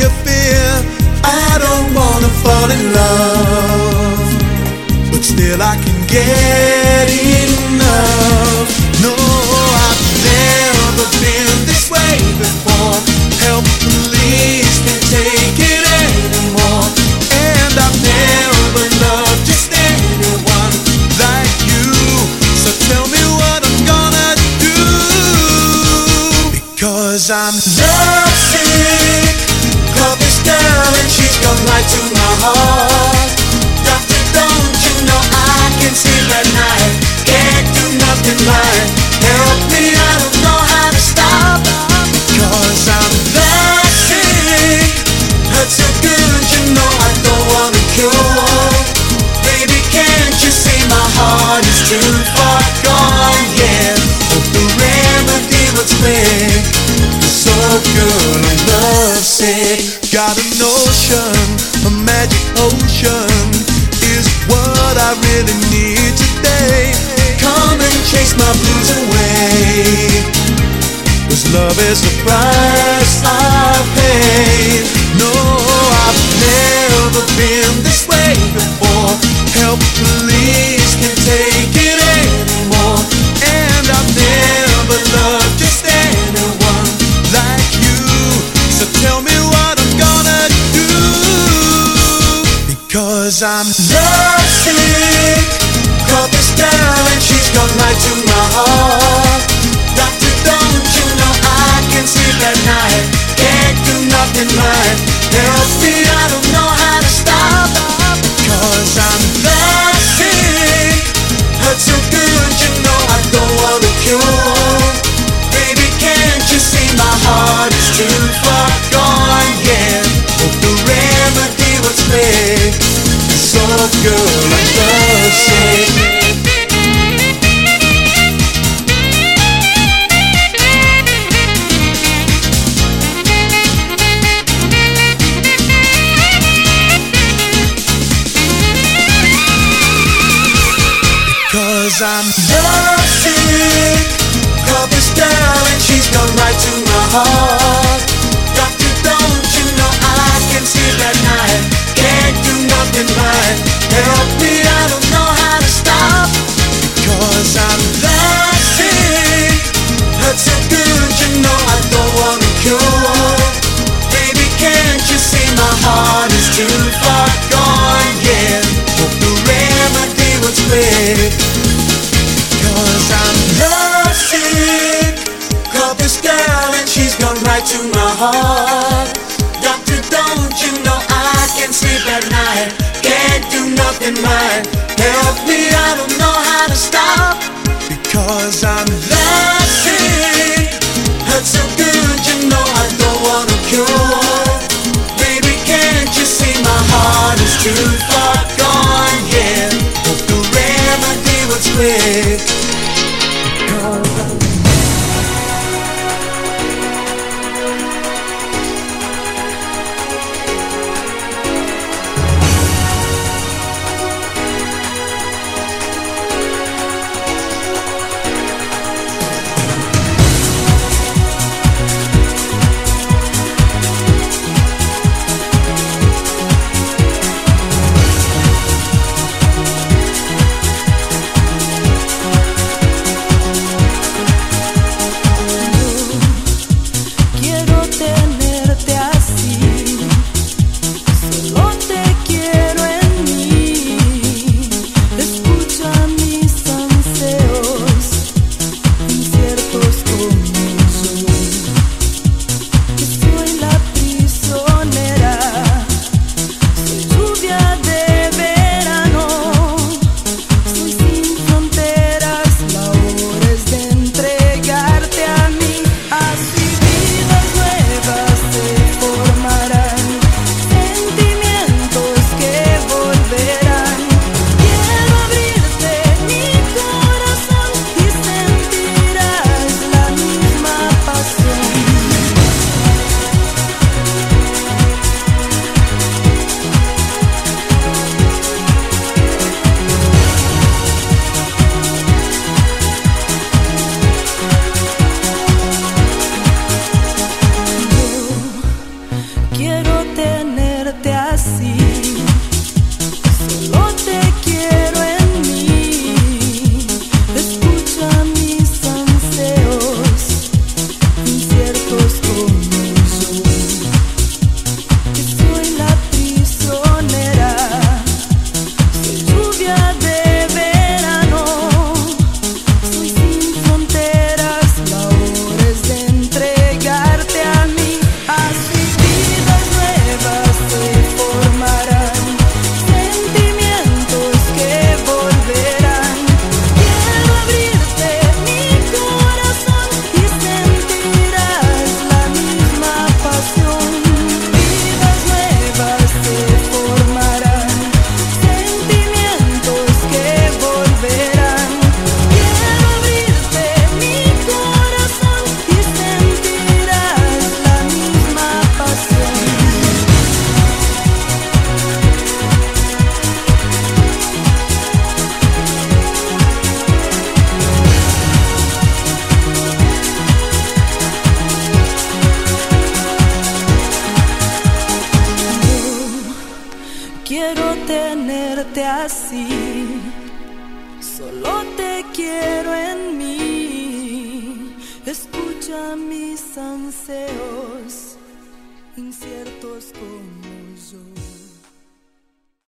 a fear. I don't wanna fall in love, but still I can get enough. No, I've never been this way before. Help please can't take it anymore, and I've never loved just anyone like you. So tell me what I'm gonna do, because I'm. To my heart. Doctor, don't you know I can see that night? Can't do nothing right. Help me, I don't know how to I'm. Hurts so good, you know I don't want to. Baby, can't you see my heart is too far gone? Yeah, the remedy was. So love sick. best surprise.